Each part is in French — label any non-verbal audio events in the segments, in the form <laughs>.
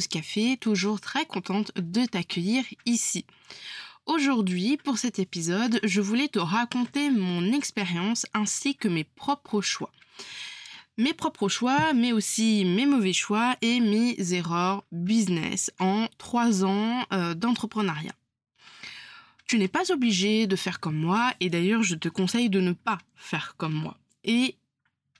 Café, toujours très contente de t'accueillir ici. Aujourd'hui, pour cet épisode, je voulais te raconter mon expérience ainsi que mes propres choix. Mes propres choix, mais aussi mes mauvais choix et mes erreurs business en trois ans euh, d'entrepreneuriat. Tu n'es pas obligé de faire comme moi et d'ailleurs je te conseille de ne pas faire comme moi. Et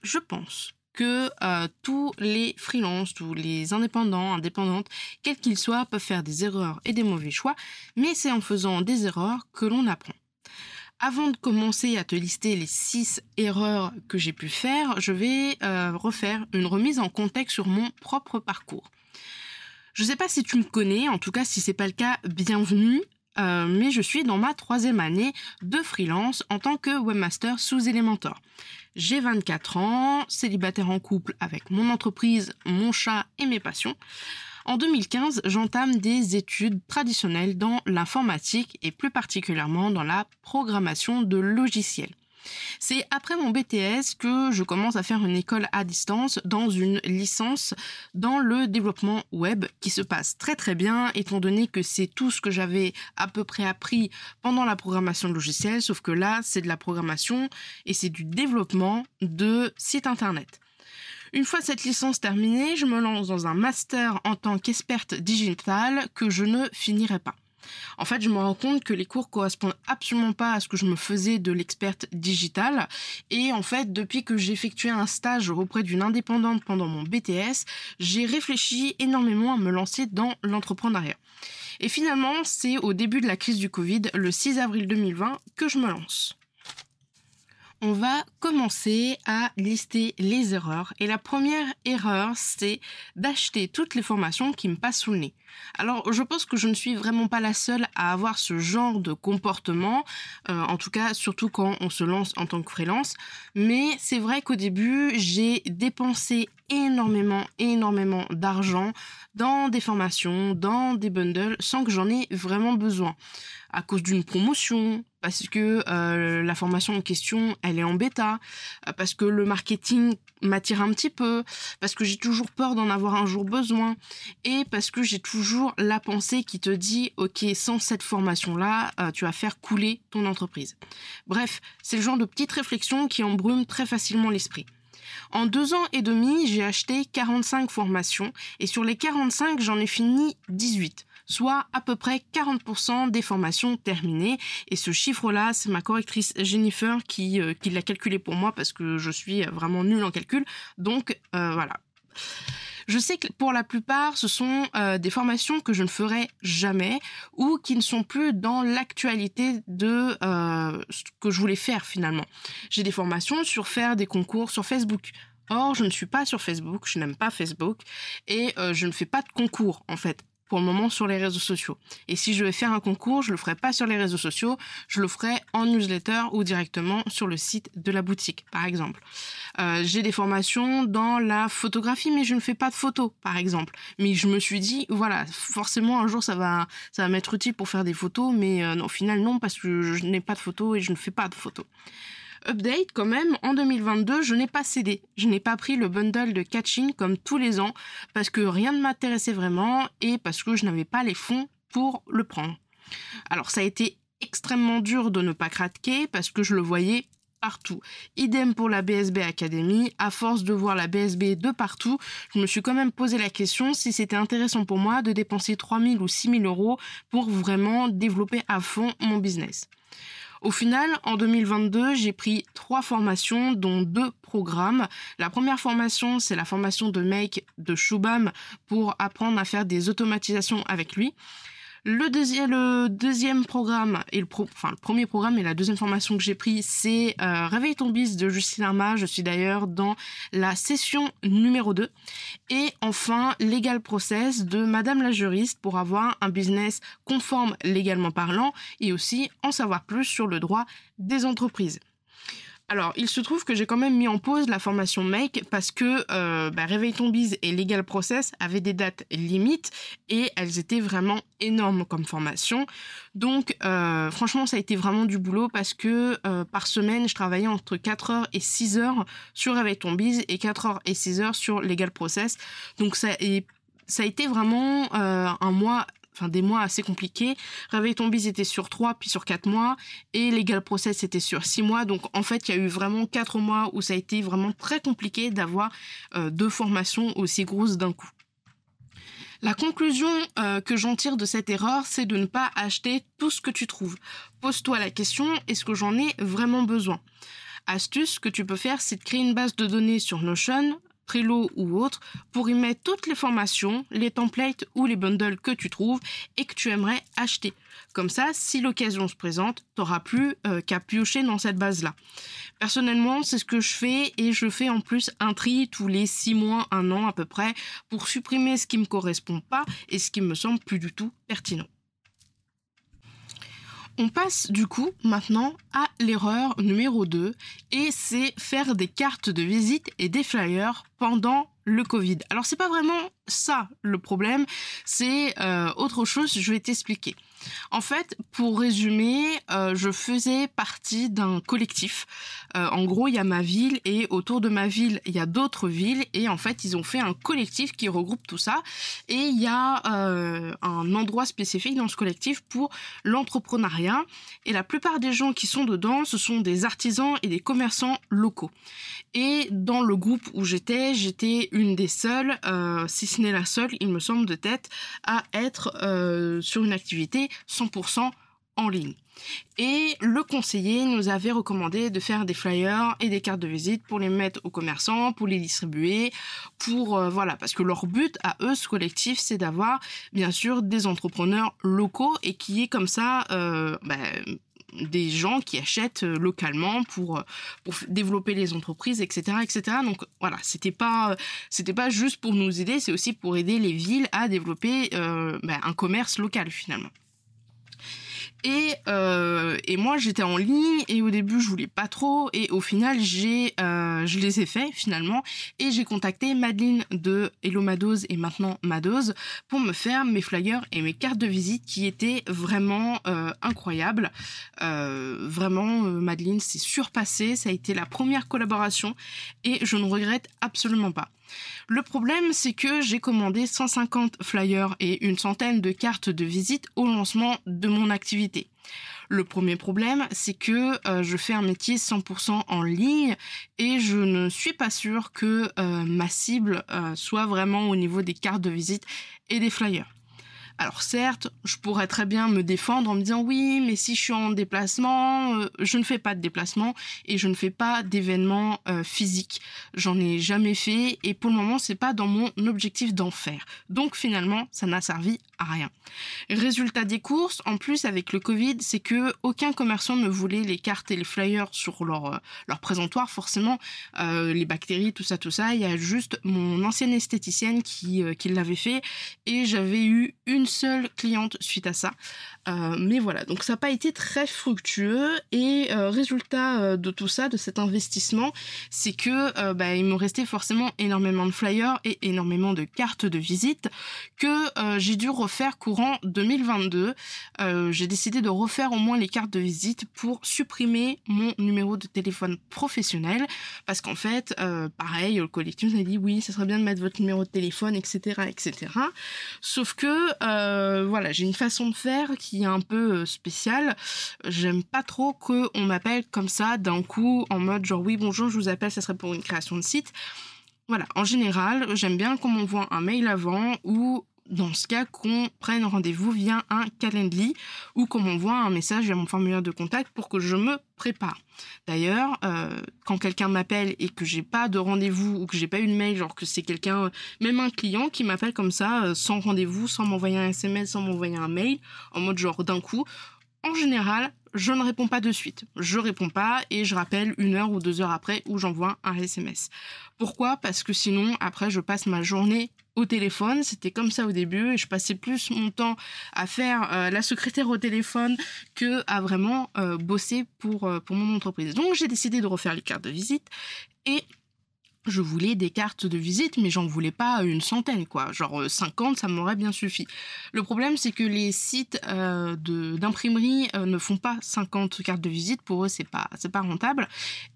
je pense que euh, tous les freelances, tous les indépendants, indépendantes, quels qu'ils soient, peuvent faire des erreurs et des mauvais choix, mais c'est en faisant des erreurs que l'on apprend. Avant de commencer à te lister les six erreurs que j'ai pu faire, je vais euh, refaire une remise en contexte sur mon propre parcours. Je ne sais pas si tu me connais, en tout cas si c'est pas le cas, bienvenue. Euh, mais je suis dans ma troisième année de freelance en tant que webmaster sous Elementor. J'ai 24 ans, célibataire en couple avec mon entreprise, mon chat et mes passions. En 2015, j'entame des études traditionnelles dans l'informatique et plus particulièrement dans la programmation de logiciels. C'est après mon BTS que je commence à faire une école à distance dans une licence dans le développement web qui se passe très très bien étant donné que c'est tout ce que j'avais à peu près appris pendant la programmation de logiciels sauf que là c'est de la programmation et c'est du développement de sites internet. Une fois cette licence terminée, je me lance dans un master en tant qu'experte digitale que je ne finirai pas. En fait, je me rends compte que les cours correspondent absolument pas à ce que je me faisais de l'experte digitale. Et en fait, depuis que j'ai effectué un stage auprès d'une indépendante pendant mon BTS, j'ai réfléchi énormément à me lancer dans l'entrepreneuriat. Et finalement, c'est au début de la crise du Covid, le 6 avril 2020, que je me lance on va commencer à lister les erreurs. Et la première erreur, c'est d'acheter toutes les formations qui me passent sous le nez. Alors, je pense que je ne suis vraiment pas la seule à avoir ce genre de comportement, euh, en tout cas, surtout quand on se lance en tant que freelance. Mais c'est vrai qu'au début, j'ai dépensé énormément, énormément d'argent dans des formations, dans des bundles, sans que j'en ai vraiment besoin. À cause d'une promotion, parce que euh, la formation en question, elle est en bêta, euh, parce que le marketing m'attire un petit peu, parce que j'ai toujours peur d'en avoir un jour besoin, et parce que j'ai toujours la pensée qui te dit, ok, sans cette formation-là, euh, tu vas faire couler ton entreprise. Bref, c'est le genre de petite réflexion qui embrume très facilement l'esprit. En deux ans et demi, j'ai acheté 45 formations et sur les 45, j'en ai fini 18 soit à peu près 40% des formations terminées. Et ce chiffre-là, c'est ma correctrice Jennifer qui, euh, qui l'a calculé pour moi parce que je suis vraiment nulle en calcul. Donc euh, voilà. Je sais que pour la plupart, ce sont euh, des formations que je ne ferai jamais ou qui ne sont plus dans l'actualité de euh, ce que je voulais faire finalement. J'ai des formations sur faire des concours sur Facebook. Or, je ne suis pas sur Facebook, je n'aime pas Facebook et euh, je ne fais pas de concours en fait pour le moment sur les réseaux sociaux. Et si je vais faire un concours, je le ferai pas sur les réseaux sociaux, je le ferai en newsletter ou directement sur le site de la boutique, par exemple. Euh, j'ai des formations dans la photographie, mais je ne fais pas de photos, par exemple. Mais je me suis dit, voilà, forcément un jour ça va, ça m'être utile pour faire des photos, mais euh, au final non parce que je n'ai pas de photos et je ne fais pas de photos. Update quand même, en 2022, je n'ai pas cédé. Je n'ai pas pris le bundle de catching comme tous les ans parce que rien ne m'intéressait vraiment et parce que je n'avais pas les fonds pour le prendre. Alors ça a été extrêmement dur de ne pas craquer parce que je le voyais partout. Idem pour la BSB Academy. À force de voir la BSB de partout, je me suis quand même posé la question si c'était intéressant pour moi de dépenser 3000 ou 6000 euros pour vraiment développer à fond mon business. Au final, en 2022, j'ai pris trois formations, dont deux programmes. La première formation, c'est la formation de Make de Shubham pour apprendre à faire des automatisations avec lui. Le, deuxième, le deuxième programme, et le, enfin, le premier programme et la deuxième formation que j'ai pris, c'est euh, Réveille ton bis de Justine Arma. Je suis d'ailleurs dans la session numéro 2. Et enfin, Legal Process de Madame la juriste pour avoir un business conforme légalement parlant et aussi en savoir plus sur le droit des entreprises. Alors, il se trouve que j'ai quand même mis en pause la formation Make parce que euh, bah, ton et Legal Process avaient des dates limites et elles étaient vraiment énormes comme formation. Donc, euh, franchement, ça a été vraiment du boulot parce que euh, par semaine, je travaillais entre 4 heures et 6 heures sur Réveille ton et 4 heures et 6 heures sur Legal Process. Donc, ça, ça a été vraiment un mois enfin des mois assez compliqués. Réveil ton bise était sur 3 puis sur 4 mois et Legal Process était sur 6 mois. Donc en fait, il y a eu vraiment 4 mois où ça a été vraiment très compliqué d'avoir euh, deux formations aussi grosses d'un coup. La conclusion euh, que j'en tire de cette erreur, c'est de ne pas acheter tout ce que tu trouves. Pose-toi la question, est-ce que j'en ai vraiment besoin? Astuce, que tu peux faire, c'est de créer une base de données sur Notion Trello ou autre pour y mettre toutes les formations, les templates ou les bundles que tu trouves et que tu aimerais acheter. Comme ça, si l'occasion se présente, tu n'auras plus euh, qu'à piocher dans cette base-là. Personnellement, c'est ce que je fais et je fais en plus un tri tous les 6 mois, un an à peu près pour supprimer ce qui me correspond pas et ce qui me semble plus du tout pertinent. On passe du coup maintenant à l'erreur numéro 2 et c'est faire des cartes de visite et des flyers pendant le Covid. Alors c'est pas vraiment ça le problème, c'est euh, autre chose, je vais t'expliquer. En fait, pour résumer, euh, je faisais partie d'un collectif. Euh, en gros, il y a ma ville et autour de ma ville, il y a d'autres villes et en fait, ils ont fait un collectif qui regroupe tout ça et il y a un endroit spécifique dans ce collectif pour l'entrepreneuriat et la plupart des gens qui sont dedans, ce sont des artisans et des commerçants locaux. Et dans le groupe où j'étais, j'étais une des seules, si n'est la seule, il me semble, de tête, à être euh, sur une activité 100% en ligne. Et le conseiller nous avait recommandé de faire des flyers et des cartes de visite pour les mettre aux commerçants, pour les distribuer, pour euh, voilà, parce que leur but à eux, ce collectif, c'est d'avoir bien sûr des entrepreneurs locaux et qui est comme ça euh, ben, des gens qui achètent euh, localement pour, développer les entreprises, etc., etc. Donc voilà, c'était pas pas juste pour nous aider, c'est aussi pour aider les villes à développer ben, un commerce local finalement. Et, euh, et moi j'étais en ligne et au début je voulais pas trop et au final j'ai euh, je les ai fait finalement et j'ai contacté Madeline de Hello Madose et maintenant Madose pour me faire mes flyers et mes cartes de visite qui étaient vraiment euh, incroyables. Vraiment Madeline s'est surpassée, ça a été la première collaboration et je ne regrette absolument pas. Le problème, c'est que j'ai commandé 150 flyers et une centaine de cartes de visite au lancement de mon activité. Le premier problème, c'est que euh, je fais un métier 100% en ligne et je ne suis pas sûre que euh, ma cible euh, soit vraiment au niveau des cartes de visite et des flyers. Alors certes, je pourrais très bien me défendre en me disant oui, mais si je suis en déplacement, euh, je ne fais pas de déplacement et je ne fais pas d'événements euh, physiques. J'en ai jamais fait et pour le moment, c'est pas dans mon objectif d'en faire. Donc finalement, ça n'a servi à rien. Résultat des courses, en plus avec le Covid, c'est que aucun commerçant ne voulait les cartes et les flyers sur leur euh, leur présentoir forcément les bactéries tout ça tout ça, il y a juste mon ancienne esthéticienne qui qui l'avait fait et j'avais eu une seule cliente suite à ça. Euh, mais voilà, donc ça n'a pas été très fructueux et euh, résultat euh, de tout ça, de cet investissement, c'est que bah, il me restait forcément énormément de flyers et énormément de cartes de visite que j'ai dû refaire courant 2022. j'ai décidé de refaire au moins les cartes de visite pour supprimer mon numéro de téléphone professionnel parce qu'en fait, pareil, le collectif m'a dit oui, ça serait bien de mettre votre numéro de téléphone, etc., etc. Sauf que voilà, j'ai une façon de faire qui un peu euh, spécial. J'aime pas trop que on m'appelle comme ça d'un coup en mode genre oui bonjour je vous appelle ça serait pour une création de site. Voilà, en général j'aime bien qu'on m'envoie un mail avant ou dans ce cas qu'on prenne rendez-vous via un Calendly ou qu'on m'envoie un message via mon formulaire de contact pour que je me prépare. D'ailleurs, euh, quand quelqu'un m'appelle et que j'ai pas de rendez-vous ou que j'ai pas eu de mail, genre que c'est quelqu'un, même un client qui m'appelle comme ça, euh, sans rendez-vous, sans m'envoyer un SMS, sans m'envoyer un mail, en mode genre d'un coup, en général, je ne réponds pas de suite. Je réponds pas et je rappelle une heure ou deux heures après où j'envoie un SMS. Pourquoi? Parce que sinon, après, je passe ma journée au téléphone. C'était comme ça au début et je passais plus mon temps à faire euh, la secrétaire au téléphone que à vraiment euh, bosser pour, euh, pour mon entreprise. Donc j'ai décidé de refaire les cartes de visite et je voulais des cartes de visite, mais j'en voulais pas une centaine, quoi. Genre 50, euh, ça m'aurait bien suffi. Le problème, c'est que les sites euh, d'imprimerie euh, ne font pas 50 cartes de visite. Pour eux, c'est pas, pas rentable.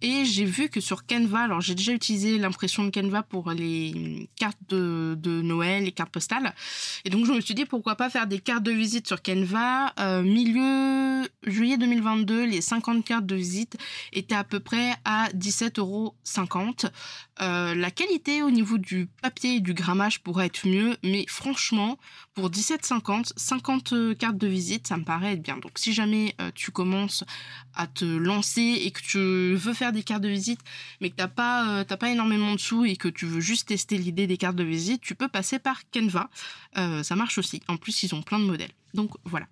Et j'ai vu que sur Canva, alors j'ai déjà utilisé l'impression de Canva pour les cartes de, Noël, les cartes postales. Et donc, je me suis dit, pourquoi pas faire des cartes de visite sur Canva? milieu juillet 2022, les 50 cartes de visite étaient à peu près à 17,50 euros. Euh, la qualité au niveau du papier et du grammage pourrait être mieux, mais franchement, pour 17,50, 50 cartes de visite, ça me paraît être bien. Donc si jamais euh, tu commences à te lancer et que tu veux faire des cartes de visite, mais que t'as pas, euh, pas énormément de sous et que tu veux juste tester l'idée des cartes de visite, tu peux passer par Canva. ça marche aussi. En plus, ils ont plein de modèles. Donc voilà.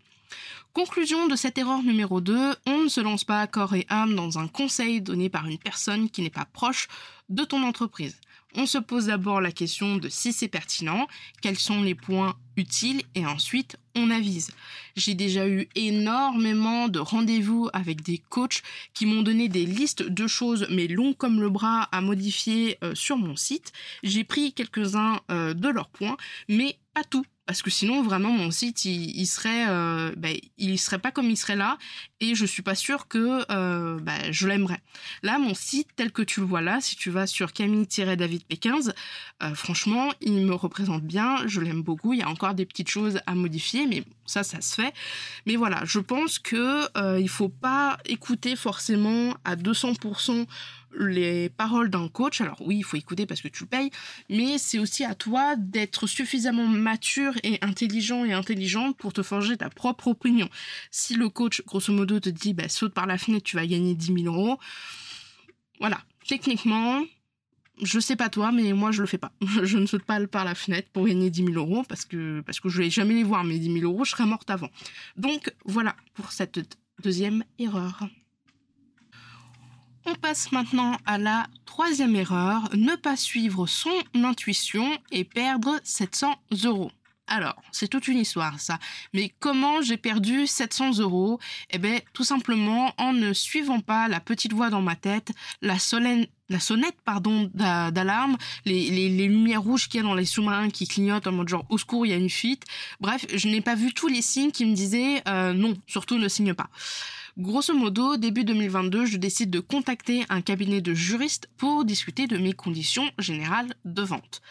Conclusion de cette erreur numéro 2, on ne se lance pas à corps et âme dans un conseil donné par une personne qui n'est pas proche de ton entreprise. On se pose d'abord la question de si c'est pertinent, quels sont les points utiles et ensuite on avise. J'ai déjà eu énormément de rendez-vous avec des coachs qui m'ont donné des listes de choses mais longues comme le bras à modifier euh, sur mon site. J'ai pris quelques-uns euh, de leurs points mais pas tout parce que sinon vraiment mon site il, serait euh, ben, il serait pas comme il serait là et je suis pas sûre que ben, je l'aimerais là mon site tel que tu le vois là si tu vas sur Camille-David P15 euh, franchement il me représente bien je l'aime beaucoup il y a encore des petites choses à modifier mais ça ça se fait mais voilà je pense que il faut pas écouter forcément à 200% les paroles d'un coach. Alors oui, il faut écouter parce que tu le payes, mais c'est aussi à toi d'être suffisamment mature et intelligent et intelligente pour te forger ta propre opinion. Si le coach, grosso modo, te dit bah, saute par la fenêtre, tu vas gagner 10 000 euros, voilà. Techniquement, je sais pas toi, mais moi je le fais pas. <laughs> Je ne saute pas par la fenêtre pour gagner 10 000 euros parce que, parce que je vais jamais les voir, mes 10 000 euros, je serais morte avant. Donc voilà pour cette deuxième erreur. On passe maintenant à la troisième erreur, ne pas suivre son intuition et perdre 700 euros. Alors, c'est toute une histoire ça. Mais comment j'ai perdu 700 euros? Eh bien, tout simplement en ne suivant pas la petite voix dans ma tête, la, la sonnette pardon d'alarme, les, lumières rouges qu'il y a dans les sous-marins qui clignotent en mode genre au secours, il y a une fuite. Bref, je n'ai pas vu tous les signes qui me disaient euh, non, surtout ne signe pas. Grosso modo, début 2022, je décide de contacter un cabinet de juristes pour discuter de mes conditions générales de vente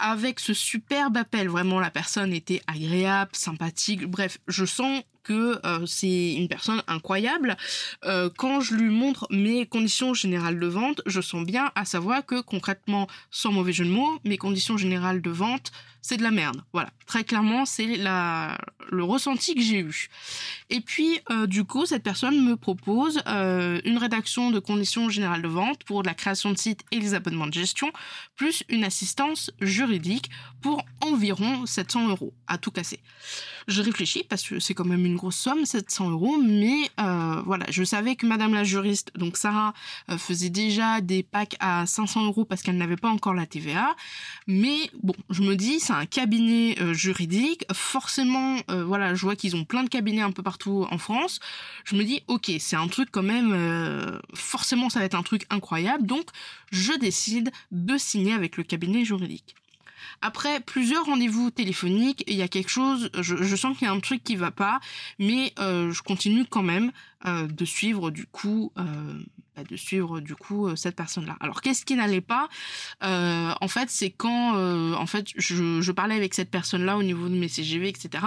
avec ce superbe appel, vraiment la personne était agréable, sympathique, bref, je sens que euh, c'est une personne incroyable. Euh, quand je lui montre mes conditions générales de vente, je sens bien à savoir que concrètement, sans mauvais jeu de mots, mes conditions générales de vente c'est de la merde. Voilà, très clairement, c'est le ressenti que j'ai eu. Et puis, euh, du coup, cette personne me propose une rédaction de conditions générales de vente pour la création de site et les abonnements de gestion, plus une assistance juridique pour environ 700 euros, à tout casser. Je réfléchis parce que c'est quand même une grosse somme, 700 euros, mais euh, voilà, je savais que Madame la juriste, donc Sarah, faisait déjà des packs à 500 euros parce qu'elle n'avait pas encore la TVA, mais bon, je me dis, un cabinet euh, juridique. Forcément, euh, voilà, je vois qu'ils ont plein de cabinets un peu partout en France. Je me dis, ok, c'est un truc quand même, euh, forcément, ça va être un truc incroyable. Donc, je décide de signer avec le cabinet juridique. Après plusieurs rendez-vous téléphoniques, il y a quelque chose, je, sens qu'il y a un truc qui va pas, mais je continue quand même de suivre du coup bah, de suivre du coup euh, cette personne-là. Alors qu'est-ce qui n'allait pas? Euh, En fait, c'est quand euh, en fait je, je, parlais avec cette personne-là au niveau de mes CGV, etc.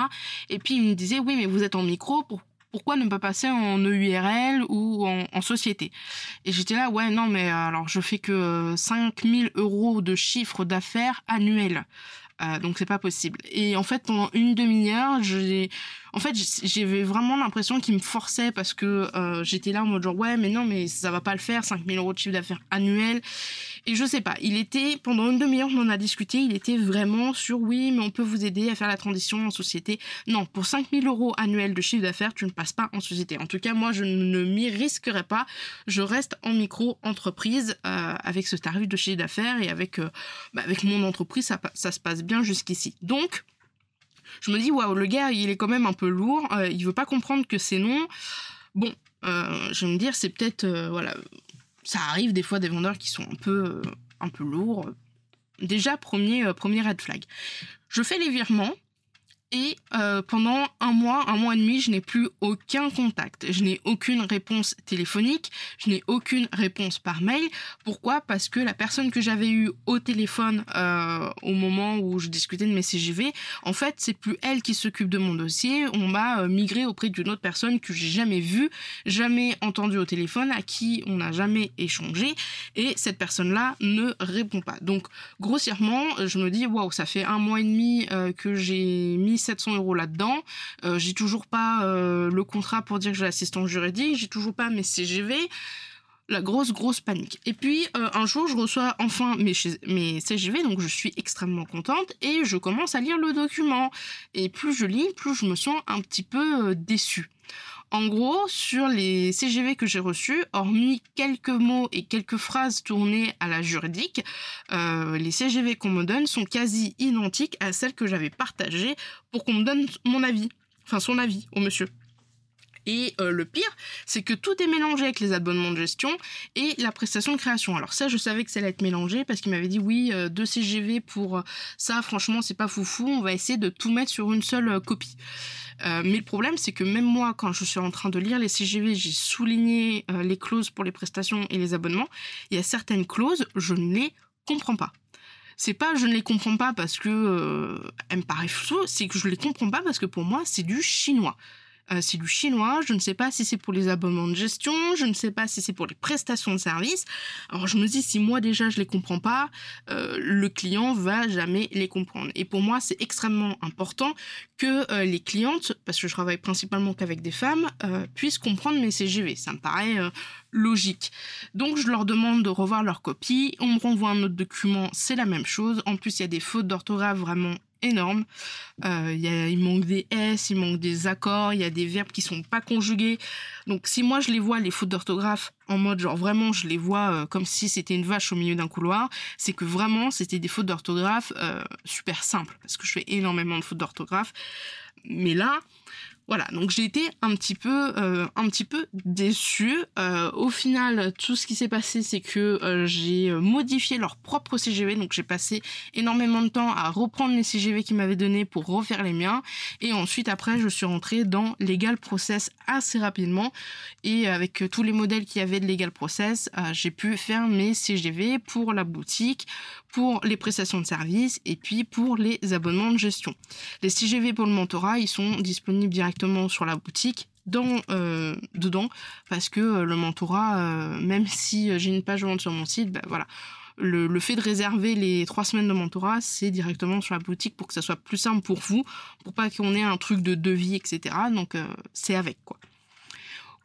Et puis il me disait oui, mais vous êtes en micro, pour, pourquoi ne pas passer en EURL ou en, société? Et j'étais là, ouais, non, mais alors je fais que 5000 euros de chiffre d'affaires annuel. Euh, donc c'est pas possible. Et en fait, pendant une demi-heure, j'ai, en fait, j'avais vraiment l'impression qu'il me forçait parce que euh, j'étais là en mode genre ouais, mais non, mais ça va pas le faire, 5000 euros de chiffre d'affaires annuel. Et je sais pas, il était pendant une demi-heure, on en a discuté, il était vraiment sur oui, mais on peut vous aider à faire la transition en société. Non, pour 5000 euros annuels de chiffre d'affaires, tu ne passes pas en société. En tout cas, moi, je ne m'y risquerai pas. Je reste en micro-entreprise euh, avec ce tarif de chiffre d'affaires et avec, bah, avec mon entreprise, ça, ça se passe bien jusqu'ici. Donc, je me dis, waouh, le gars, il est quand même un peu lourd, euh, il veut pas comprendre que c'est non. Bon, euh, je vais me dire, c'est peut-être, euh, voilà, ça arrive des fois des vendeurs qui sont un peu, un peu lourds. Déjà, premier, premier red flag. Je fais les virements, et euh, pendant un mois, un mois et demi, je n'ai plus aucun contact. Je n'ai aucune réponse téléphonique, je n'ai aucune réponse par mail. Pourquoi? Parce que la personne que j'avais eue au téléphone euh, au moment où je discutais de mes CGV, en fait, c'est plus elle qui s'occupe de mon dossier. On m'a euh, migré auprès d'une autre personne que j'ai jamais vue, jamais entendue au téléphone, à qui on n'a jamais échangé, et cette personne-là ne répond pas. Donc, grossièrement, je me dis waouh, ça fait un mois et demi que j'ai mis 700 euros là-dedans. Euh, j'ai toujours pas euh, le contrat pour dire que j'ai l'assistance juridique. J'ai toujours pas mes CGV. La grosse, grosse panique. Et puis, euh, un jour, je reçois enfin mes, mes CGV, donc je suis extrêmement contente, et je commence à lire le document. Et plus je lis, plus je me sens un petit peu déçue. En gros, sur les CGV que j'ai reçus, hormis quelques mots et quelques phrases tournées à la juridique, euh, les CGV qu'on me donne sont quasi identiques à celles que j'avais partagées pour qu'on me donne mon avis, enfin son avis au monsieur. Et euh, le pire, c'est que tout est mélangé avec les abonnements de gestion et la prestation de création. Alors ça, je savais que ça allait être mélangé parce qu'il m'avait dit oui, euh, deux CGV pour ça, franchement, c'est pas foufou, on va essayer de tout mettre sur une seule copie. Euh, mais le problème, c'est que même moi, quand je suis en train de lire les CGV, j'ai souligné euh, les clauses pour les prestations et les abonnements. Il y a certaines clauses, je ne les comprends pas. C'est pas je ne les comprends pas parce que euh, elles me paraissent floues, c'est que je les comprends pas parce que pour moi, c'est du chinois. Euh, c'est du chinois, je ne sais pas si c'est pour les abonnements de gestion, je ne sais pas si c'est pour les prestations de services. Alors je me dis si moi déjà je les comprends pas, euh, le client va jamais les comprendre. Et pour moi c'est extrêmement important que euh, les clientes, parce que je travaille principalement qu'avec des femmes, puissent comprendre mes CGV. Ça me paraît logique. Donc je leur demande de revoir leur copie, on me renvoie un autre document, c'est la même chose. En plus il y a des fautes d'orthographe vraiment énorme. Euh, il manque des S, il manque des accords, il y a des verbes qui sont pas conjugués. Donc si moi je les vois les fautes d'orthographe en mode genre vraiment je les vois euh, comme si c'était une vache au milieu d'un couloir, c'est que vraiment c'était des fautes d'orthographe euh, super simples parce que je fais énormément de fautes d'orthographe. Mais là, voilà, donc j'ai été un petit peu, euh, un petit peu déçue. Euh, au final, tout ce qui s'est passé, c'est que euh, j'ai modifié leur propre CGV, donc j'ai passé énormément de temps à reprendre les CGV qu'ils m'avaient donnés pour refaire les miens, et ensuite après, je suis rentrée dans Legal Process assez rapidement, et avec tous les modèles qu'il y avait de Legal Process, j'ai pu faire mes CGV pour la boutique, pour les prestations de services et puis pour les abonnements de gestion. Les CGV pour le mentorat, ils sont disponibles directement sur la boutique dans euh, dedans parce que euh, le mentorat euh, même si j'ai une page vente sur mon site ben voilà. Le, le, fait de réserver les trois semaines de mentorat c'est directement sur la boutique pour que ça soit plus simple pour vous pour pas qu'on ait un truc de devis etc donc c'est avec quoi.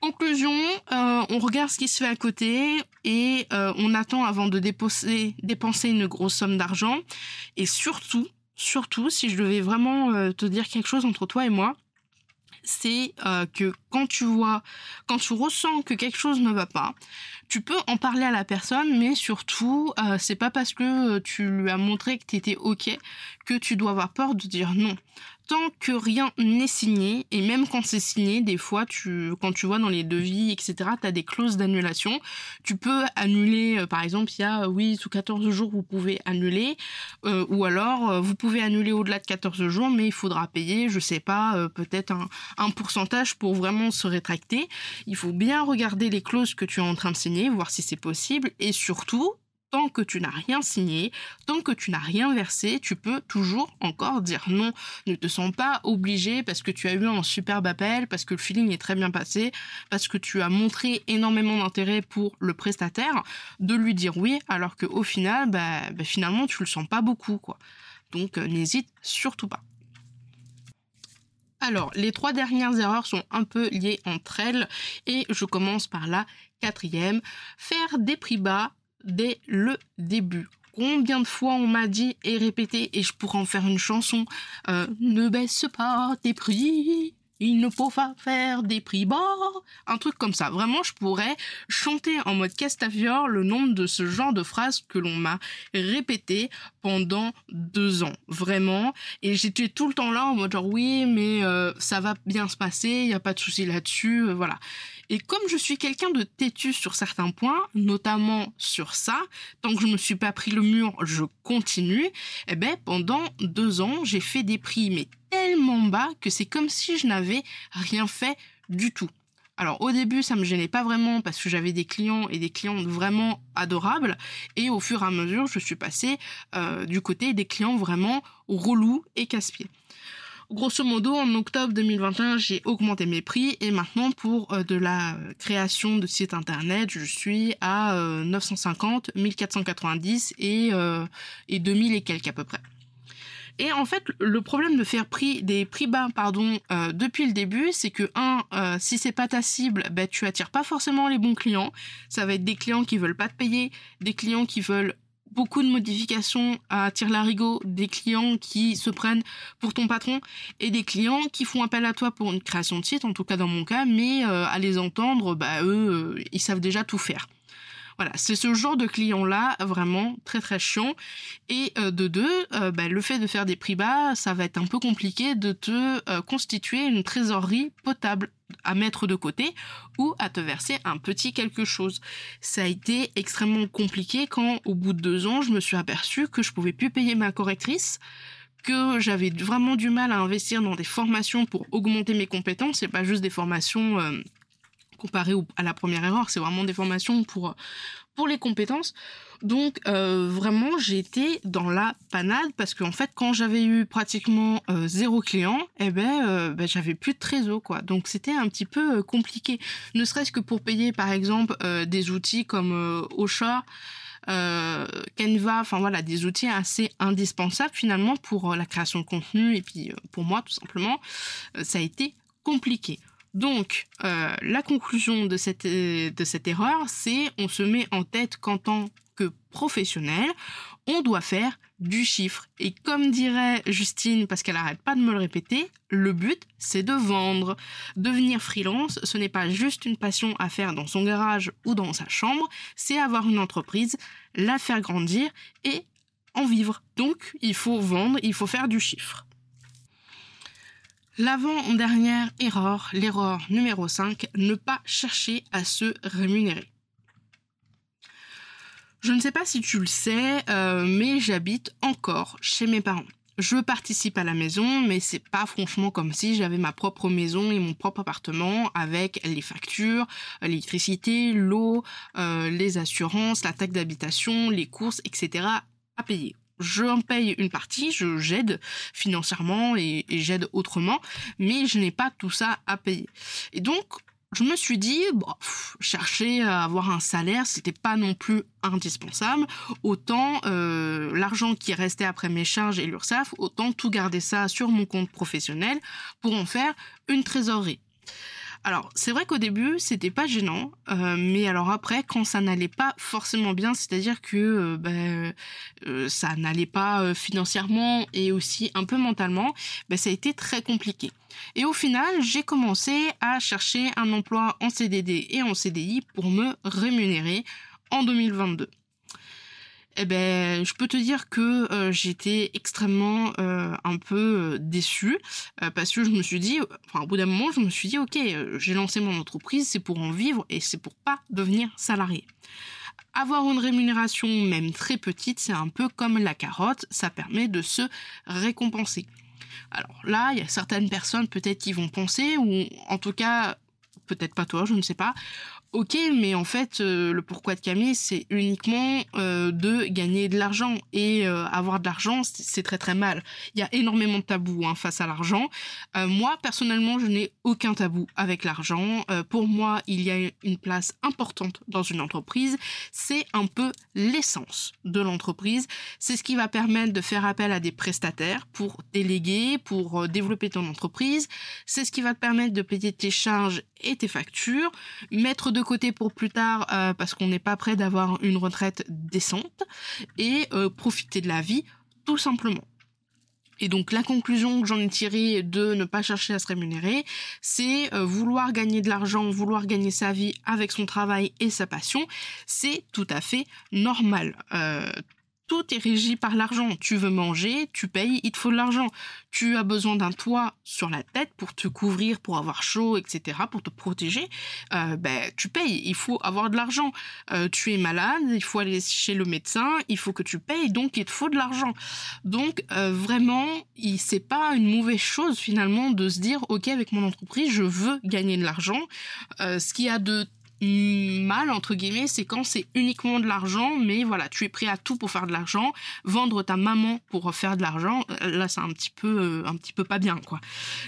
Conclusion, euh, on regarde ce qui se fait à côté et euh, on attend avant de dépenser, une grosse somme d'argent. Et surtout, surtout, si je devais vraiment euh, te dire quelque chose entre toi et moi, c'est que quand tu vois, quand tu ressens que quelque chose ne va pas, tu peux en parler à la personne, mais surtout, c'est pas parce que tu lui as montré que tu étais ok que tu dois avoir peur de dire non tant que rien n'est signé, et même quand c'est signé, des fois, tu, quand tu vois dans les devis, etc., tu as des clauses d'annulation. Tu peux annuler, euh, par exemple, il y a, oui, sous 14 jours, vous pouvez annuler, euh, ou alors, euh, vous pouvez annuler au-delà de 14 jours, mais il faudra payer, je sais pas, peut-être un pourcentage pour vraiment se rétracter. Il faut bien regarder les clauses que tu es en train de signer, voir si c'est possible, et surtout, tant que tu n'as rien signé, tant que tu n'as rien versé, tu peux toujours encore dire non. Ne te sens pas obligé parce que tu as eu un superbe appel, parce que le feeling est très bien passé, parce que tu as montré énormément d'intérêt pour le prestataire, de lui dire oui, alors qu'au final, bah, bah, finalement, tu le sens pas beaucoup, quoi. Donc n'hésite surtout pas. Alors, les trois dernières erreurs sont un peu liées entre elles et je commence par la quatrième. Faire des prix bas dès le début. Combien de fois on m'a dit et répété, et je pourrais en faire une chanson, euh, ne baisse pas tes prix, il ne faut pas faire des prix bas, un truc comme ça. Vraiment, je pourrais chanter en mode Castafiore le nombre de ce genre de phrases que l'on m'a répété pendant deux ans, vraiment. Et j'étais tout le temps là en mode genre oui, mais euh, ça va bien se passer, il n'y a pas de souci là-dessus, euh, voilà. Et comme je suis quelqu'un de têtu sur certains points, notamment sur ça, tant que je me suis pas pris le mur, je continue. Eh ben, pendant deux ans, j'ai fait des prix, mais tellement bas que c'est comme si je n'avais rien fait du tout. Alors au début ça me gênait pas vraiment parce que j'avais des clients et des clientes vraiment adorables et au fur et à mesure je suis passée euh, du côté des clients vraiment relous et casse-pieds. Grosso modo, en octobre 2021, j'ai augmenté mes prix et maintenant pour euh, de la création de site internet, je suis à 950, 1490 et, euh, et 2000 et quelques à peu près. Et en fait, le problème de faire prix, des prix bas, pardon, euh, depuis le début, c'est que un, euh, si c'est pas ta cible, ben tu attires pas forcément les bons clients. Ça va être des clients qui veulent pas te payer, des clients qui veulent beaucoup de modifications à tir larigot, des clients qui se prennent pour ton patron et des clients qui font appel à toi pour une création de site, en tout cas dans mon cas, mais euh, à les entendre, bah eux, euh, ils savent déjà tout faire. Voilà, c'est ce genre de client-là vraiment très très chiant. Et euh, de deux, bah, le fait de faire des prix bas, ça va être un peu compliqué de te constituer une trésorerie potable à mettre de côté ou à te verser un petit quelque chose. Ça a été extrêmement compliqué quand au bout de deux ans je me suis aperçue que je pouvais plus payer ma correctrice, que j'avais vraiment du mal à investir dans des formations pour augmenter mes compétences et pas juste des formations euh, comparées à la première erreur, c'est vraiment des formations pour pour les compétences. Donc euh, vraiment j'étais dans la panade parce qu'en fait quand j'avais eu pratiquement euh, zéro client, eh ben, euh, ben, j'avais plus de trésor quoi. Donc c'était un petit peu compliqué. Ne serait-ce que pour payer par exemple des outils comme Ocha. Canva, enfin voilà, des outils assez indispensables finalement pour la création de contenu et puis pour moi tout simplement, ça a été compliqué. Donc, euh, la conclusion de cette, euh, de cette erreur, c'est on se met en tête qu'en tant que professionnel, on doit faire du chiffre. Et comme dirait Justine, parce qu'elle arrête pas de me le répéter, le but, c'est de vendre. Devenir freelance, ce n'est pas juste une passion à faire dans son garage ou dans sa chambre, c'est avoir une entreprise, la faire grandir et en vivre. Donc, il faut vendre, il faut faire du chiffre. L'avant-dernière erreur, l'erreur numéro 5, ne pas chercher à se rémunérer. Je ne sais pas si tu le sais, euh, mais j'habite encore chez mes parents. Je participe à la maison, mais c'est pas franchement comme si j'avais ma propre maison et mon propre appartement avec les factures, l'électricité, l'eau, euh, les assurances, la taxe d'habitation, les courses, etc. à payer je en paye une partie, je j'aide financièrement et, j'aide autrement, mais je n'ai pas tout ça à payer. Et donc, je me suis dit, bon, chercher à avoir un salaire, c'était pas non plus indispensable. Autant euh, l'argent qui restait après mes charges et l'URSSAF, autant tout garder ça sur mon compte professionnel pour en faire une trésorerie. Alors, c'est vrai qu'au début, c'était pas gênant, euh, mais alors après, quand ça n'allait pas forcément bien, c'est-à-dire que euh, ben, euh, ça n'allait pas financièrement et aussi un peu mentalement, ben, ça a été très compliqué. Et au final, j'ai commencé à chercher un emploi en CDD et en CDI pour me rémunérer en 2022 eh ben, je peux te dire que euh, j'étais extrêmement euh, un peu euh, déçue parce que je me suis dit, enfin, au bout d'un moment, je me suis dit, ok, j'ai lancé mon entreprise, c'est pour en vivre et c'est pour pas devenir salarié. Avoir une rémunération même très petite, c'est un peu comme la carotte, ça permet de se récompenser. Alors là, il y a certaines personnes peut-être qui vont penser, ou en tout cas peut-être pas toi, je ne sais pas. Ok, mais en fait, euh, le pourquoi de Camille, c'est uniquement euh, de gagner de l'argent. Et euh, avoir de l'argent, c'est très très mal. Il y a énormément de tabous hein, face à l'argent. moi, personnellement, je n'ai aucun tabou avec l'argent. pour moi, il y a une place importante dans une entreprise. C'est un peu l'essence de l'entreprise. C'est ce qui va permettre de faire appel à des prestataires pour déléguer, pour développer ton entreprise. C'est ce qui va te permettre de payer tes charges et tes factures, mettre de côté pour plus tard euh, parce qu'on n'est pas prêt d'avoir une retraite décente et euh, profiter de la vie tout simplement. Et donc la conclusion que j'en ai tirée de ne pas chercher à se rémunérer, c'est euh, vouloir gagner de l'argent, vouloir gagner sa vie avec son travail et sa passion, c'est tout à fait normal tout est régi par l'argent. Tu veux manger, tu payes, il te faut de l'argent. Tu as besoin d'un toit sur la tête pour te couvrir, pour avoir chaud, etc., pour te protéger. Euh, ben, tu payes, il faut avoir de l'argent. Euh, tu es malade, il faut aller chez le médecin, il faut que tu payes, donc il te faut de l'argent. Donc euh, vraiment, c'est pas une mauvaise chose finalement de se dire, ok, avec mon entreprise, je veux gagner de l'argent. ce qui a de mal entre guillemets c'est quand c'est uniquement de l'argent mais voilà tu es prêt à tout pour faire de l'argent vendre ta maman pour faire de l'argent euh, là c'est un petit peu euh, un petit peu pas bien quoi.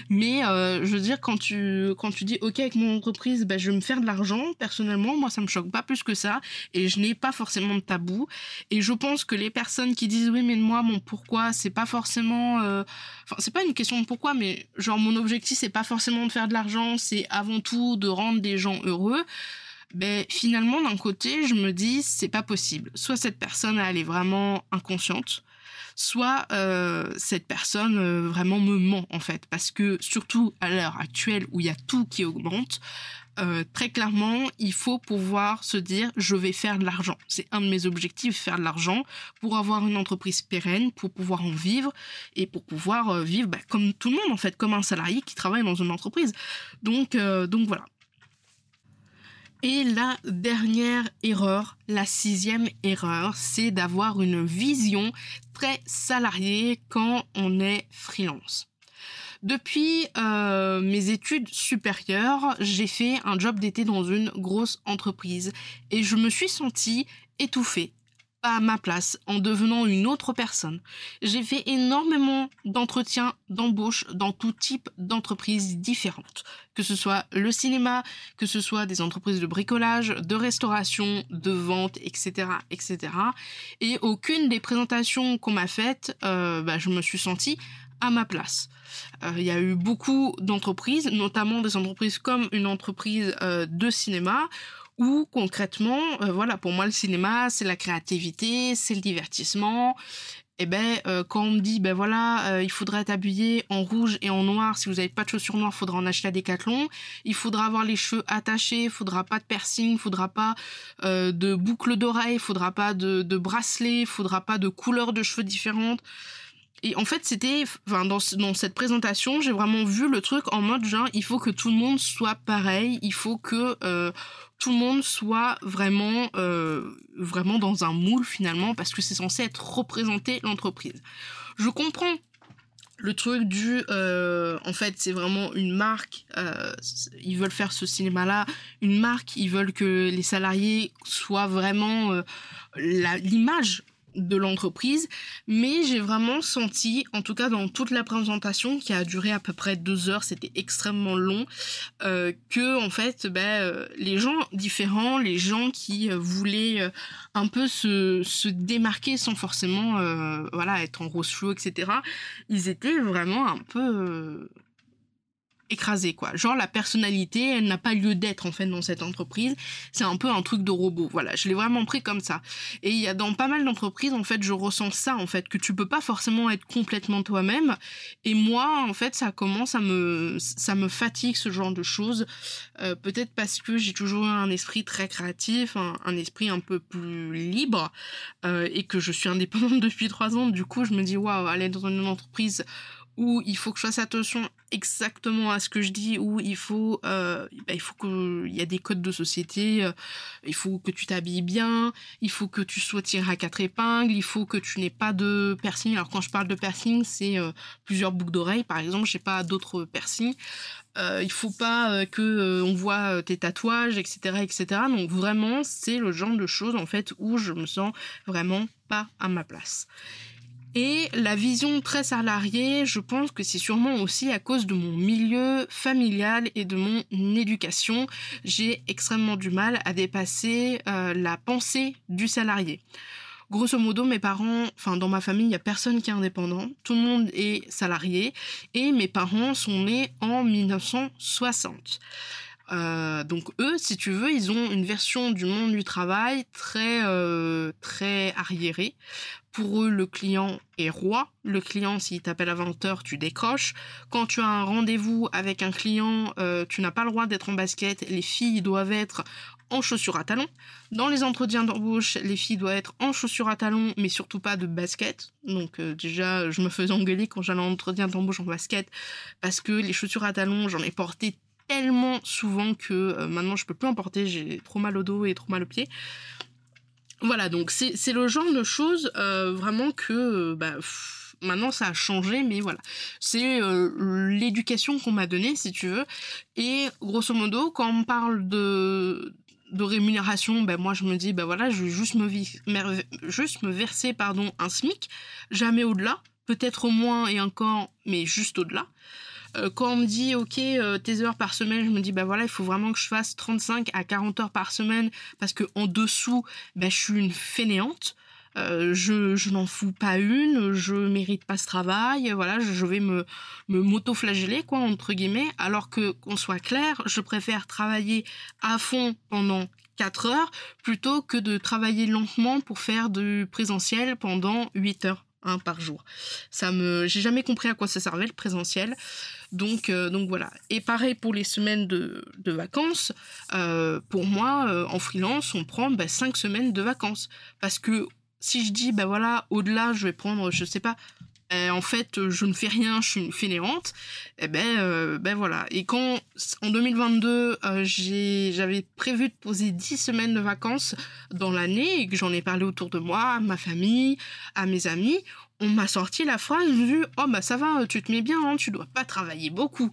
Mais euh, je veux dire quand tu quand tu dis ok avec mon entreprise ben, je vais me faire de l'argent personnellement moi ça me choque pas plus que ça et je n'ai pas forcément de tabou. Et je pense que les personnes qui disent oui mais moi mon pourquoi c'est pas forcément enfin c'est pas une question de pourquoi mais genre mon objectif c'est pas forcément de faire de l'argent c'est avant tout de rendre des gens heureux ben finalement d'un côté je me dis c'est pas possible. Soit cette personne elle est vraiment inconsciente soit euh, cette personne euh, vraiment me ment en fait. Parce que surtout à l'heure actuelle où il y a tout qui augmente euh, très clairement il faut pouvoir se dire je vais faire de l'argent. C'est un de mes objectifs faire de l'argent pour avoir une entreprise pérenne pour pouvoir en vivre et pour pouvoir vivre ben, comme tout le monde en fait comme un salarié qui travaille dans une entreprise. Donc donc voilà et la dernière erreur, la sixième erreur, c'est d'avoir une vision très salariée quand on est freelance. Depuis euh, mes études supérieures, j'ai fait un job d'été dans une grosse entreprise et je me suis sentie étouffée, à ma place en devenant une autre personne. J'ai fait énormément d'entretiens d'embauche dans tout type d'entreprises différentes, que ce soit le cinéma, que ce soit des entreprises de bricolage, de restauration, de vente, etc., etc. Et aucune des présentations qu'on m'a faites, euh, bah, je me suis sentie à ma place. Euh, il y a eu beaucoup d'entreprises, notamment des entreprises comme une entreprise euh, de cinéma, où concrètement, euh, voilà, pour moi le cinéma, c'est la créativité, c'est le divertissement. Et eh ben euh, quand on me dit ben voilà, euh, il faudrait t'habiller en rouge et en noir, si vous n'avez pas de chaussures noires, il faudra en acheter à Decathlon. Il faudra avoir les cheveux attachés, il faudra pas de piercing, il faudra pas de boucles d'oreilles, il faudra pas de, de bracelets, il faudra pas de couleurs de cheveux différentes. Et en fait, c'était, enfin, dans, cette présentation, j'ai vraiment vu le truc en mode genre, il faut que tout le monde soit pareil, il faut que euh, tout le monde soit vraiment, euh, vraiment dans un moule finalement, parce que c'est censé être représenté l'entreprise. Je comprends le truc du, euh, en fait, c'est vraiment une marque. Ils veulent faire ce cinéma-là, une marque. Ils veulent que les salariés soient vraiment l'image de l'entreprise, mais j'ai vraiment senti, en tout cas dans toute la présentation qui a duré à peu près deux heures, c'était extrêmement long, euh, que en fait, ben, euh, les gens différents, les gens qui euh, voulaient un peu se, se démarquer sans forcément, voilà, être en rose flou, etc. Ils étaient vraiment un peu écrasé quoi. Genre la personnalité, elle n'a pas lieu d'être en fait dans cette entreprise. C'est un peu un truc de robot. Voilà, je l'ai vraiment pris comme ça. Et il y a dans pas mal d'entreprises en fait, je ressens ça en fait que tu peux pas forcément être complètement toi-même. Et moi en fait, ça commence à me ça me fatigue ce genre de choses. Euh, peut-être parce que j'ai toujours un esprit très créatif, un, esprit un peu plus libre euh, et que je suis indépendante <laughs> depuis trois ans. Du coup, je me dis waouh, aller dans une entreprise où il faut que je fasse attention exactement à ce que je dis, où il faut, euh, bah, il faut que y a des codes de société, euh, il faut que tu t'habilles bien, il faut que tu sois tiré à quatre épingles, il faut que tu n'aies pas de piercing. Alors quand je parle de piercing, c'est euh, plusieurs boucles d'oreilles, par exemple. J'ai pas d'autres piercings. Euh, il faut pas que on voit tes tatouages, etc., etc. Donc vraiment, c'est le genre de choses en fait où je me sens vraiment pas à ma place. Et la vision très salariée, je pense que c'est sûrement aussi à cause de mon milieu familial et de mon éducation. J'ai extrêmement du mal à dépasser euh, la pensée du salarié. Grosso modo, mes parents, enfin dans ma famille, il n'y a personne qui est indépendant, tout le monde est salarié et mes parents sont nés en 1960. Euh, donc eux, si tu veux, ils ont une version du monde du travail très euh, très arriérée. Pour eux, le client est roi. Le client, s'il t'appelle à 20h, tu décroches. Quand tu as un rendez-vous avec un client, euh, tu n'as pas le droit d'être en basket. Les filles doivent être en chaussures à talons. Dans les entretiens d'embauche, les filles doivent être en chaussures à talons, mais surtout pas de basket. Donc déjà, je me faisais engueuler quand j'allais en entretien d'embauche en basket, parce que les chaussures à talons, j'en ai porté tellement souvent que euh, maintenant je peux plus en porter, j'ai trop mal au dos et trop mal aux pieds. Voilà, donc c'est le genre de choses euh, vraiment que euh, bah, maintenant ça a changé, mais voilà. C'est l'éducation qu'on m'a donnée, si tu veux. Et grosso modo, quand on parle de, de rémunération, ben moi je me dis, ben voilà, je vais juste me, juste me verser pardon, un SMIC, jamais au-delà, peut-être au moins et encore, mais juste au-delà. Euh, quand on me dit, OK, euh, tes heures par semaine, je me dis, bah voilà, il faut vraiment que je fasse 35 à 40 heures par semaine parce que en dessous, bah, je suis une fainéante. Euh, je, je n'en fous pas une, je mérite pas ce travail, voilà, je, vais me, me m'auto-flageller, quoi, entre guillemets, alors que, qu'on soit clair, je préfère travailler à fond pendant 4 heures plutôt que de travailler lentement pour faire du présentiel pendant 8 heures par jour. Ça me, j'ai jamais compris à quoi ça servait le présentiel. Donc, euh, donc voilà. Et pareil pour les semaines de, de vacances. Euh, pour moi, euh, en freelance, on prend bah, 5 semaines de vacances. Parce que si je dis, ben voilà, au-delà, je vais prendre, je sais pas, en fait, je ne fais rien, je suis une fainéante. Et eh ben, ben voilà. Et quand, en 2022, j'avais prévu de poser 10 semaines de vacances dans l'année et que j'en ai parlé autour de moi, à ma famille, à mes amis, on m'a sorti la phrase du oh bah ça va, tu te mets bien, hein, tu dois pas travailler beaucoup.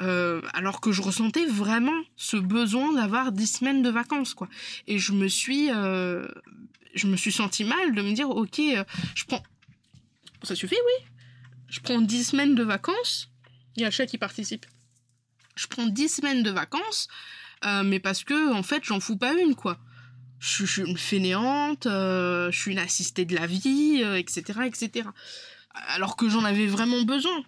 Euh, alors que je ressentais vraiment ce besoin d'avoir 10 semaines de vacances quoi. Et je me suis euh, je me suis senti mal de me dire ok, euh, je prends ça suffit oui. Je prends 10 semaines de vacances, il y a chat qui participe. Je prends 10 semaines de vacances mais parce que en fait, j'en fous pas une quoi je, suis une fainéante, euh, je suis une assistée de la vie, etc., euh, etc. Alors que j'en avais vraiment besoin.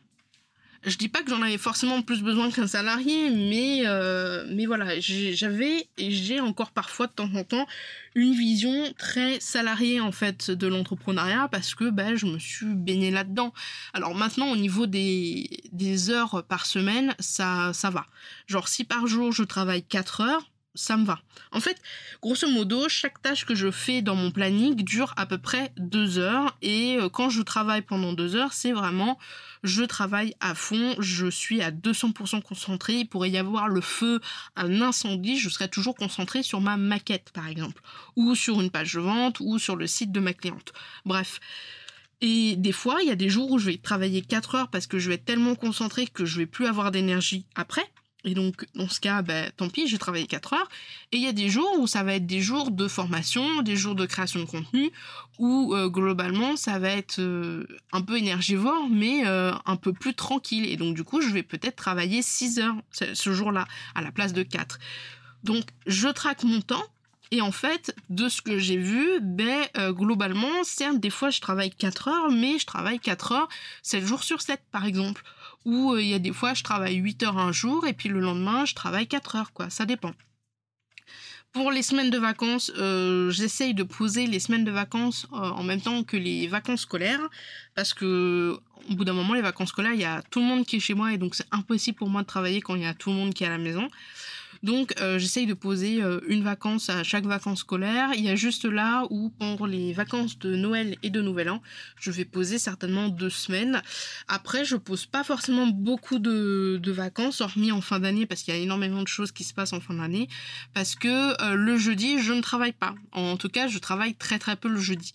Je dis pas que j'en avais forcément plus besoin qu'un salarié, mais euh, mais voilà, j'avais et j'ai encore parfois de temps en temps une vision très salariée en fait de l'entrepreneuriat parce que ben je me suis baignée là-dedans. Alors maintenant au niveau des des heures par semaine, ça ça va. Genre si par jour je travaille 4 heures, ça me va. En fait, grosso modo, chaque tâche que je fais dans mon planning dure à peu près deux heures. Et euh, quand je travaille pendant deux heures, c'est vraiment, je travaille à fond, je suis à 200% concentré. Il pourrait y avoir le feu, un incendie, je serais toujours concentré sur ma maquette, par exemple. Ou sur une page de vente, ou sur le site de ma cliente. Bref. Et des fois, il y a des jours où je vais travailler 4 heures parce que je vais être tellement concentré que je vais plus avoir d'énergie après. Et donc, dans ce cas, ben, tant pis, j'ai travaillé 4 heures. Et il y a des jours où ça va être des jours de formation, des jours de création de contenu, où euh, globalement, ça va être euh, un peu énergivore, mais euh, un peu plus tranquille. Et donc, du coup, je vais peut-être travailler 6 heures ce, jour-là, à la place de 4. Donc, je traque mon temps. Et en fait, de ce que j'ai vu, ben, globalement, certes, des fois, je travaille 4 heures, mais je travaille 4 heures 7 jours sur 7, par exemple ou euh, il y a des fois je travaille 8 heures un jour et puis le lendemain je travaille 4 heures quoi, ça dépend. Pour les semaines de vacances, euh, j'essaye de poser les semaines de vacances euh, en même temps que les vacances scolaires parce que au bout d'un moment les vacances scolaires, il y a tout le monde qui est chez moi et donc c'est impossible pour moi de travailler quand il y a tout le monde qui est à la maison. Donc euh, j'essaye de poser euh, une vacance à chaque vacances scolaire. Il y a juste là où pour les vacances de Noël et de Nouvel An, je vais poser certainement deux semaines. Après, je pose pas forcément beaucoup de, vacances, hormis en fin d'année, parce qu'il y a énormément de choses qui se passent en fin d'année. Parce que euh, le jeudi, je ne travaille pas. En tout cas, je travaille très très peu le jeudi.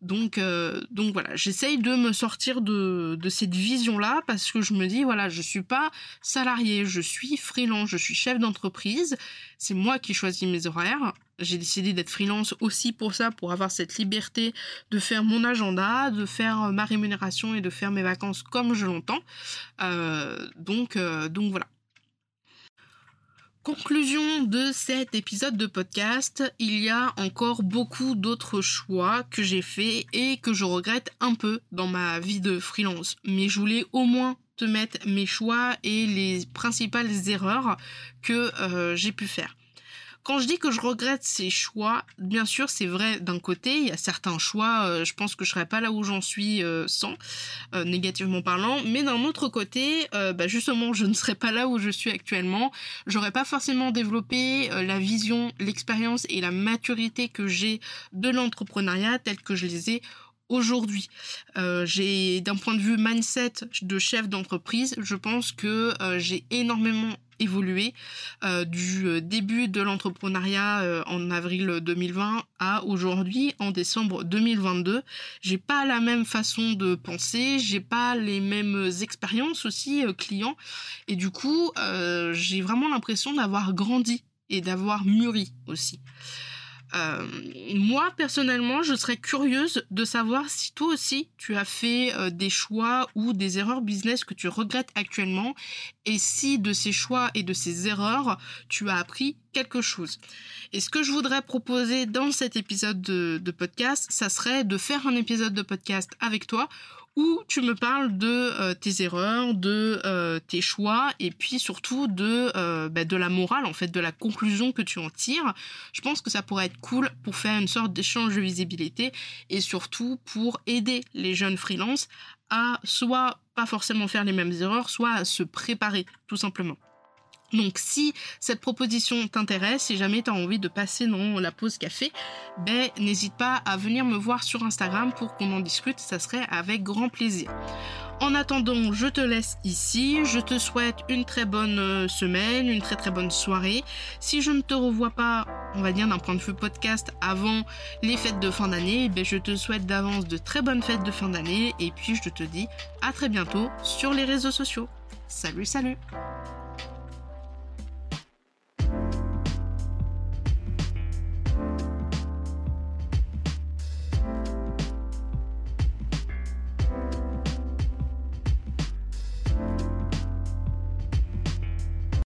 Donc, euh, donc voilà, j'essaye de me sortir de, de cette vision-là parce que je me dis, voilà, je suis pas salarié, je suis freelance, je suis chef d'entreprise, c'est moi qui choisis mes horaires. J'ai décidé d'être freelance aussi pour ça, pour avoir cette liberté de faire mon agenda, de faire ma rémunération et de faire mes vacances comme je l'entends. Euh, donc, euh, donc voilà. Conclusion de cet épisode de podcast, il y a encore beaucoup d'autres choix que j'ai fait et que je regrette un peu dans ma vie de freelance. Mais je voulais au moins te mettre mes choix et les principales erreurs que euh, j'ai pu faire. Quand je dis que je regrette ces choix, bien sûr, c'est vrai d'un côté, il y a certains choix, euh, je pense que je serais pas là où j'en suis euh, sans, euh, négativement parlant, mais d'un autre côté, bah, justement, je ne serais pas là où je suis actuellement, j'aurais pas forcément développé la vision, l'expérience et la maturité que j'ai de l'entrepreneuriat tel que je les ai aujourd'hui. j'ai d'un point de vue mindset de chef d'entreprise, je pense que j'ai énormément évolué euh, du euh, début de l'entrepreneuriat euh, en avril 2020 à aujourd'hui en décembre 2022. J'ai pas la même façon de penser, j'ai pas les mêmes expériences aussi clients et du coup j'ai vraiment l'impression d'avoir grandi et d'avoir mûri aussi. Euh, moi, personnellement, je serais curieuse de savoir si toi aussi, tu as fait euh, des choix ou des erreurs business que tu regrettes actuellement et si de ces choix et de ces erreurs, tu as appris quelque chose. Et ce que je voudrais proposer dans cet épisode de, de podcast, ça serait de faire un épisode de podcast avec toi où tu me parles de euh, tes erreurs, de euh, tes choix et puis surtout de, euh, bah, de la morale, en fait, de la conclusion que tu en tires. Je pense que ça pourrait être cool pour faire une sorte d'échange de visibilité et surtout pour aider les jeunes freelances à soit pas forcément faire les mêmes erreurs, soit à se préparer, tout simplement. Donc si cette proposition t'intéresse, si jamais tu as envie de passer dans la pause café, ben n'hésite pas à venir me voir sur Instagram pour qu'on en discute, ça serait avec grand plaisir. En attendant, je te laisse ici, je te souhaite une très bonne euh, semaine, une très très bonne soirée. Si je ne te revois pas, on va dire d'un point de vue podcast avant les fêtes de fin d'année, ben je te souhaite d'avance de très bonnes fêtes de fin d'année et puis je te dis à très bientôt sur les réseaux sociaux. Salut salut